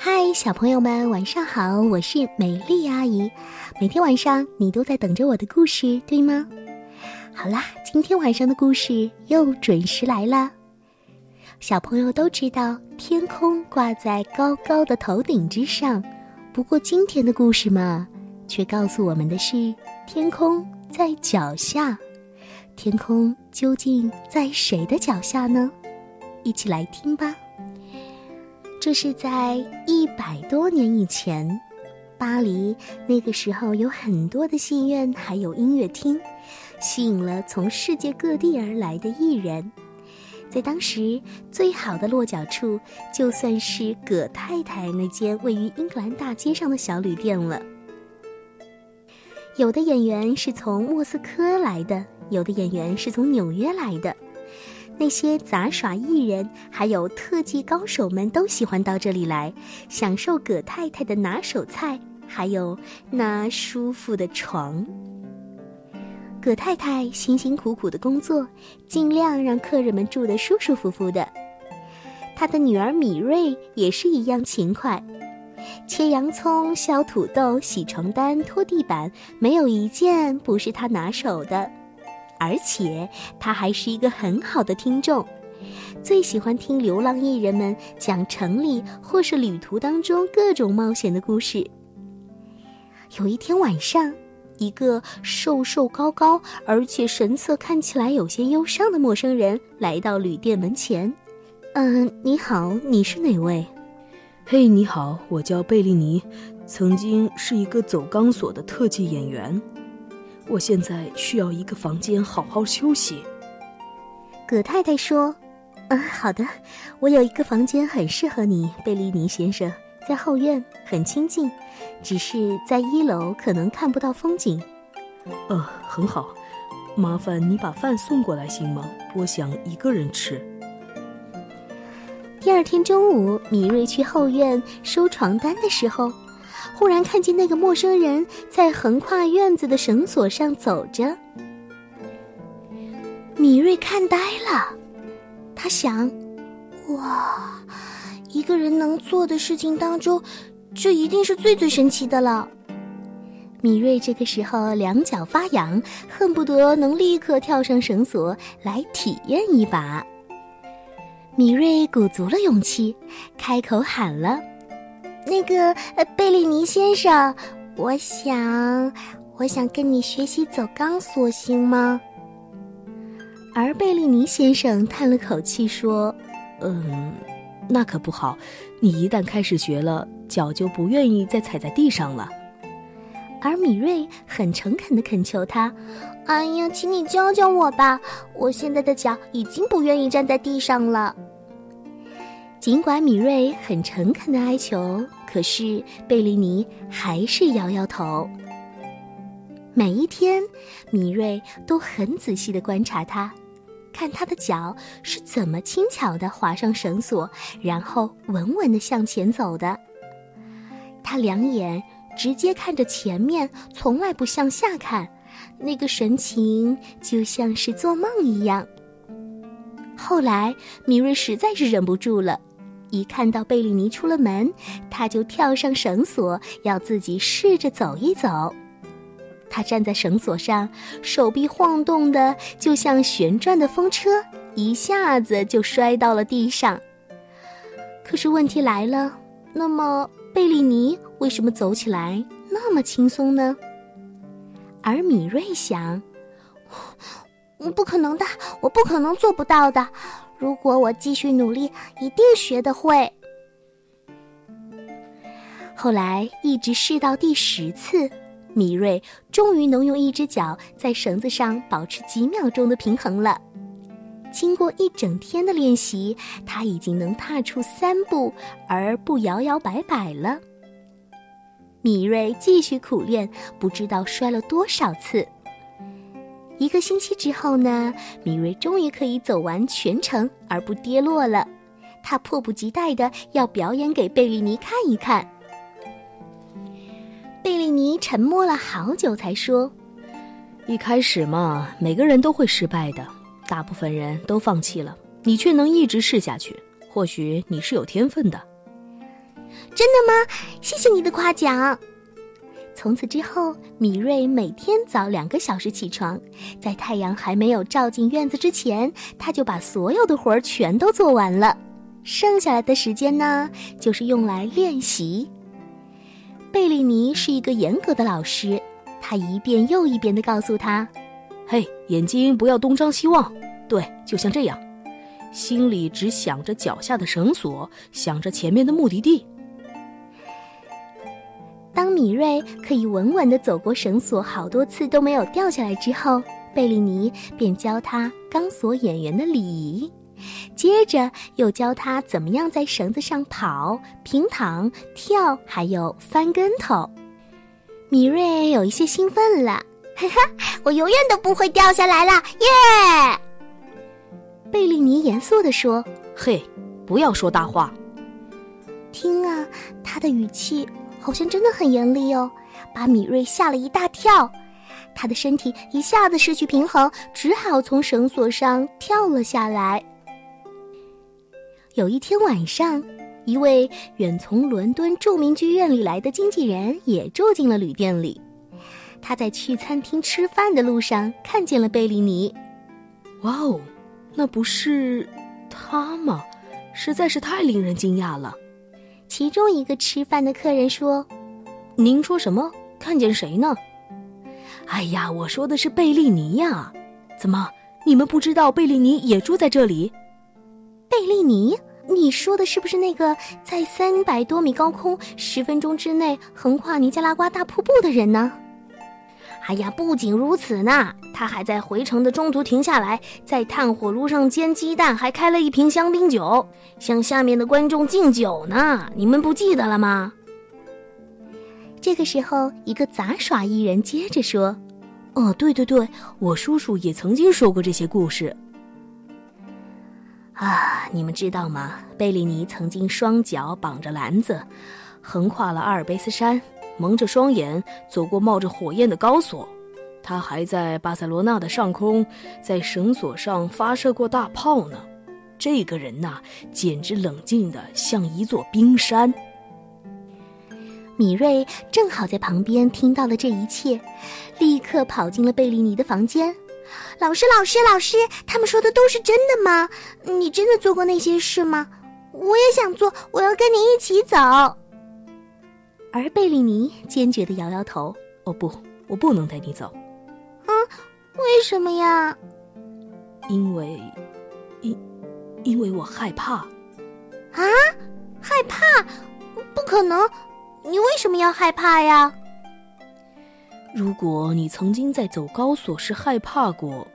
嗨，小朋友们，晚上好！我是美丽阿姨。每天晚上你都在等着我的故事，对吗？好啦，今天晚上的故事又准时来了。小朋友都知道，天空挂在高高的头顶之上。不过今天的故事嘛，却告诉我们的是，天空在脚下。天空究竟在谁的脚下呢？一起来听吧。这是在一百多年以前，巴黎那个时候有很多的戏院，还有音乐厅，吸引了从世界各地而来的艺人。在当时，最好的落脚处就算是葛太太那间位于英格兰大街上的小旅店了。有的演员是从莫斯科来的，有的演员是从纽约来的。那些杂耍艺人，还有特技高手们都喜欢到这里来，享受葛太太的拿手菜，还有那舒服的床。葛太太辛辛苦苦的工作，尽量让客人们住得舒舒服服的。她的女儿米瑞也是一样勤快，切洋葱、削土豆、洗床单、拖地板，没有一件不是她拿手的。而且他还是一个很好的听众，最喜欢听流浪艺人们讲城里或是旅途当中各种冒险的故事。有一天晚上，一个瘦瘦高高而且神色看起来有些忧伤的陌生人来到旅店门前。“嗯，你好，你是哪位？”“嘿，你好，我叫贝利尼，曾经是一个走钢索的特技演员。”我现在需要一个房间好好休息。葛太太说：“嗯，好的，我有一个房间很适合你，贝利尼先生，在后院，很清静，只是在一楼可能看不到风景。”呃，很好，麻烦你把饭送过来行吗？我想一个人吃。第二天中午，米瑞去后院收床单的时候。忽然看见那个陌生人在横跨院子的绳索上走着，米瑞看呆了。他想：哇，一个人能做的事情当中，这一定是最最神奇的了。米瑞这个时候两脚发痒，恨不得能立刻跳上绳索来体验一把。米瑞鼓足了勇气，开口喊了。那个贝利尼先生，我想，我想跟你学习走钢索，行吗？而贝利尼先生叹了口气说：“嗯，那可不好，你一旦开始学了，脚就不愿意再踩在地上了。”而米瑞很诚恳的恳求他：“哎呀，请你教教我吧，我现在的脚已经不愿意站在地上了。”尽管米瑞很诚恳的哀求，可是贝利尼还是摇摇头。每一天，米瑞都很仔细的观察他，看他的脚是怎么轻巧的划上绳索，然后稳稳的向前走的。他两眼直接看着前面，从来不向下看，那个神情就像是做梦一样。后来，米瑞实在是忍不住了。一看到贝利尼出了门，他就跳上绳索，要自己试着走一走。他站在绳索上，手臂晃动的就像旋转的风车，一下子就摔到了地上。可是问题来了，那么贝利尼为什么走起来那么轻松呢？而米瑞想，不可能的，我不可能做不到的。如果我继续努力，一定学得会。后来一直试到第十次，米瑞终于能用一只脚在绳子上保持几秒钟的平衡了。经过一整天的练习，他已经能踏出三步而不摇摇摆摆了。米瑞继续苦练，不知道摔了多少次。一个星期之后呢，米瑞终于可以走完全程而不跌落了。他迫不及待的要表演给贝利尼看一看。贝利尼沉默了好久才说：“一开始嘛，每个人都会失败的，大部分人都放弃了，你却能一直试下去，或许你是有天分的。”真的吗？谢谢你的夸奖。从此之后，米瑞每天早两个小时起床，在太阳还没有照进院子之前，他就把所有的活儿全都做完了。剩下来的时间呢，就是用来练习。贝利尼是一个严格的老师，他一遍又一遍地告诉他：“嘿，眼睛不要东张西望，对，就像这样，心里只想着脚下的绳索，想着前面的目的地。”当米瑞可以稳稳地走过绳索，好多次都没有掉下来之后，贝利尼便教他钢索演员的礼仪，接着又教他怎么样在绳子上跑、平躺、跳，还有翻跟头。米瑞有一些兴奋了，哈哈，我永远都不会掉下来了，耶！贝利尼严肃地说：“嘿，不要说大话。”听啊，他的语气。好像真的很严厉哦，把米瑞吓了一大跳，他的身体一下子失去平衡，只好从绳索上跳了下来。有一天晚上，一位远从伦敦著名剧院里来的经纪人也住进了旅店里。他在去餐厅吃饭的路上看见了贝利尼。哇哦，那不是他吗？实在是太令人惊讶了。其中一个吃饭的客人说：“您说什么？看见谁呢？”“哎呀，我说的是贝利尼呀！怎么，你们不知道贝利尼也住在这里？”“贝利尼？你说的是不是那个在三百多米高空十分钟之内横跨尼加拉瓜大瀑布的人呢？”“哎呀，不仅如此呢，他还在回程的中途停下来，在炭火炉上煎鸡蛋，还开了一瓶香槟酒。”向下面的观众敬酒呢，你们不记得了吗？这个时候，一个杂耍艺人接着说：“哦，对对对，我叔叔也曾经说过这些故事。啊，你们知道吗？贝利尼曾经双脚绑着篮子，横跨了阿尔卑斯山，蒙着双眼走过冒着火焰的高索。他还在巴塞罗那的上空，在绳索上发射过大炮呢。”这个人呐，简直冷静的像一座冰山。米瑞正好在旁边听到了这一切，立刻跑进了贝利尼的房间。老师，老师，老师，他们说的都是真的吗？你真的做过那些事吗？我也想做，我要跟你一起走。而贝利尼坚决的摇摇头：“哦不，我不能带你走。”啊，为什么呀？因为，因。因为我害怕，啊，害怕？不可能！你为什么要害怕呀？如果你曾经在走高索时害怕过，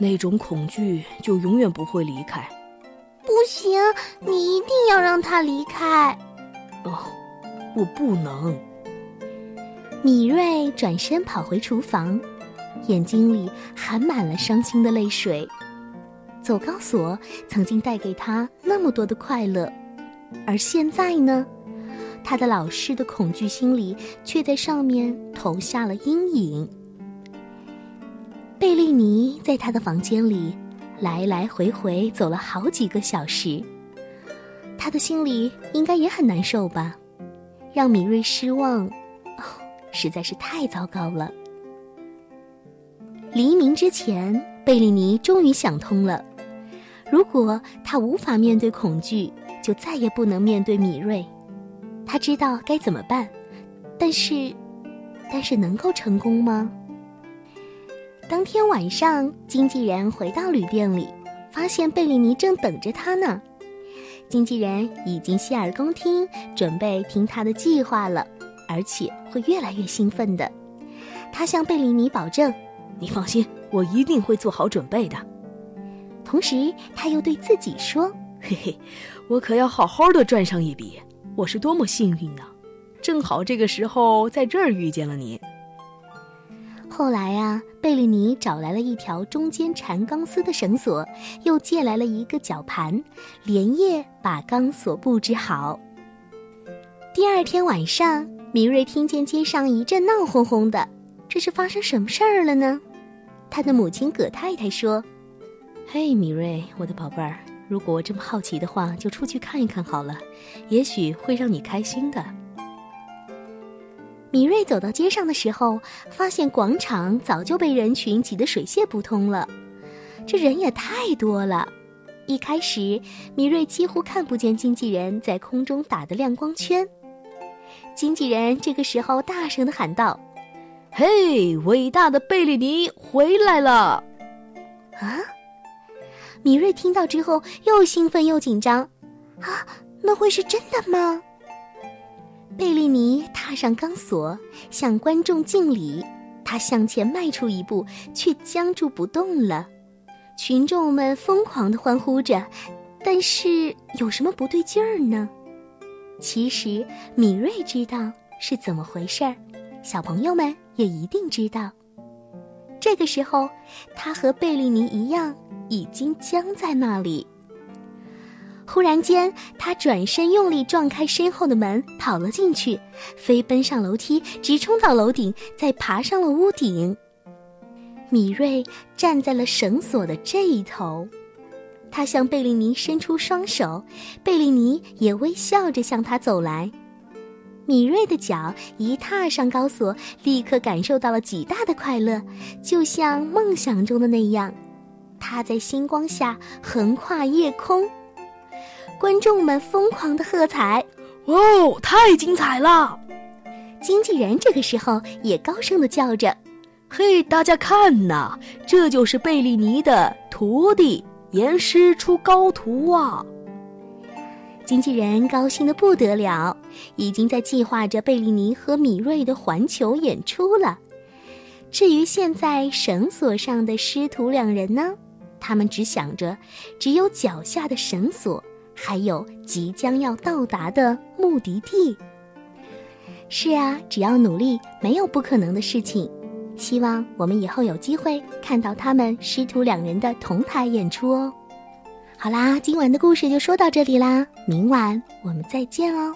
那种恐惧就永远不会离开。不行，你一定要让他离开。哦，我不能。米瑞转身跑回厨房，眼睛里含满了伤心的泪水。走高索曾经带给他那么多的快乐，而现在呢，他的老师的恐惧心理却在上面投下了阴影。贝利尼在他的房间里来来回回走了好几个小时，他的心里应该也很难受吧？让米瑞失望，哦，实在是太糟糕了。黎明之前，贝利尼终于想通了。如果他无法面对恐惧，就再也不能面对米瑞。他知道该怎么办，但是，但是能够成功吗？当天晚上，经纪人回到旅店里，发现贝利尼正等着他呢。经纪人已经洗耳恭听，准备听他的计划了，而且会越来越兴奋的。他向贝里尼保证：“你放心，我一定会做好准备的。”同时，他又对自己说：“嘿嘿，我可要好好的赚上一笔。我是多么幸运呢！正好这个时候在这儿遇见了你。”后来啊，贝利尼找来了一条中间缠钢丝的绳索，又借来了一个绞盘，连夜把钢索布置好。第二天晚上，米瑞听见街上一阵闹哄哄的，这是发生什么事儿了呢？他的母亲葛太太说。嘿，米瑞，我的宝贝儿，如果这么好奇的话，就出去看一看好了，也许会让你开心的。米瑞走到街上的时候，发现广场早就被人群挤得水泄不通了。这人也太多了。一开始，米瑞几乎看不见经纪人在空中打的亮光圈。经纪人这个时候大声的喊道：“嘿，伟大的贝利尼回来了！”啊！米瑞听到之后又兴奋又紧张。啊，那会是真的吗？贝利尼踏上钢索，向观众敬礼。他向前迈出一步，却僵住不动了。群众们疯狂的欢呼着，但是有什么不对劲儿呢？其实米瑞知道是怎么回事儿，小朋友们也一定知道。这个时候，他和贝利尼一样，已经僵在那里。忽然间，他转身用力撞开身后的门，跑了进去，飞奔上楼梯，直冲到楼顶，再爬上了屋顶。米瑞站在了绳索的这一头，他向贝利尼伸出双手，贝利尼也微笑着向他走来。米瑞的脚一踏上高索，立刻感受到了极大的快乐，就像梦想中的那样，他在星光下横跨夜空。观众们疯狂的喝彩，哦，太精彩了！经纪人这个时候也高声的叫着：“嘿，大家看呐，这就是贝利尼的徒弟，严师出高徒啊！”经纪人高兴的不得了，已经在计划着贝利尼和米瑞的环球演出了。至于现在绳索上的师徒两人呢，他们只想着，只有脚下的绳索。还有即将要到达的目的地。是啊，只要努力，没有不可能的事情。希望我们以后有机会看到他们师徒两人的同台演出哦。好啦，今晚的故事就说到这里啦，明晚我们再见哦。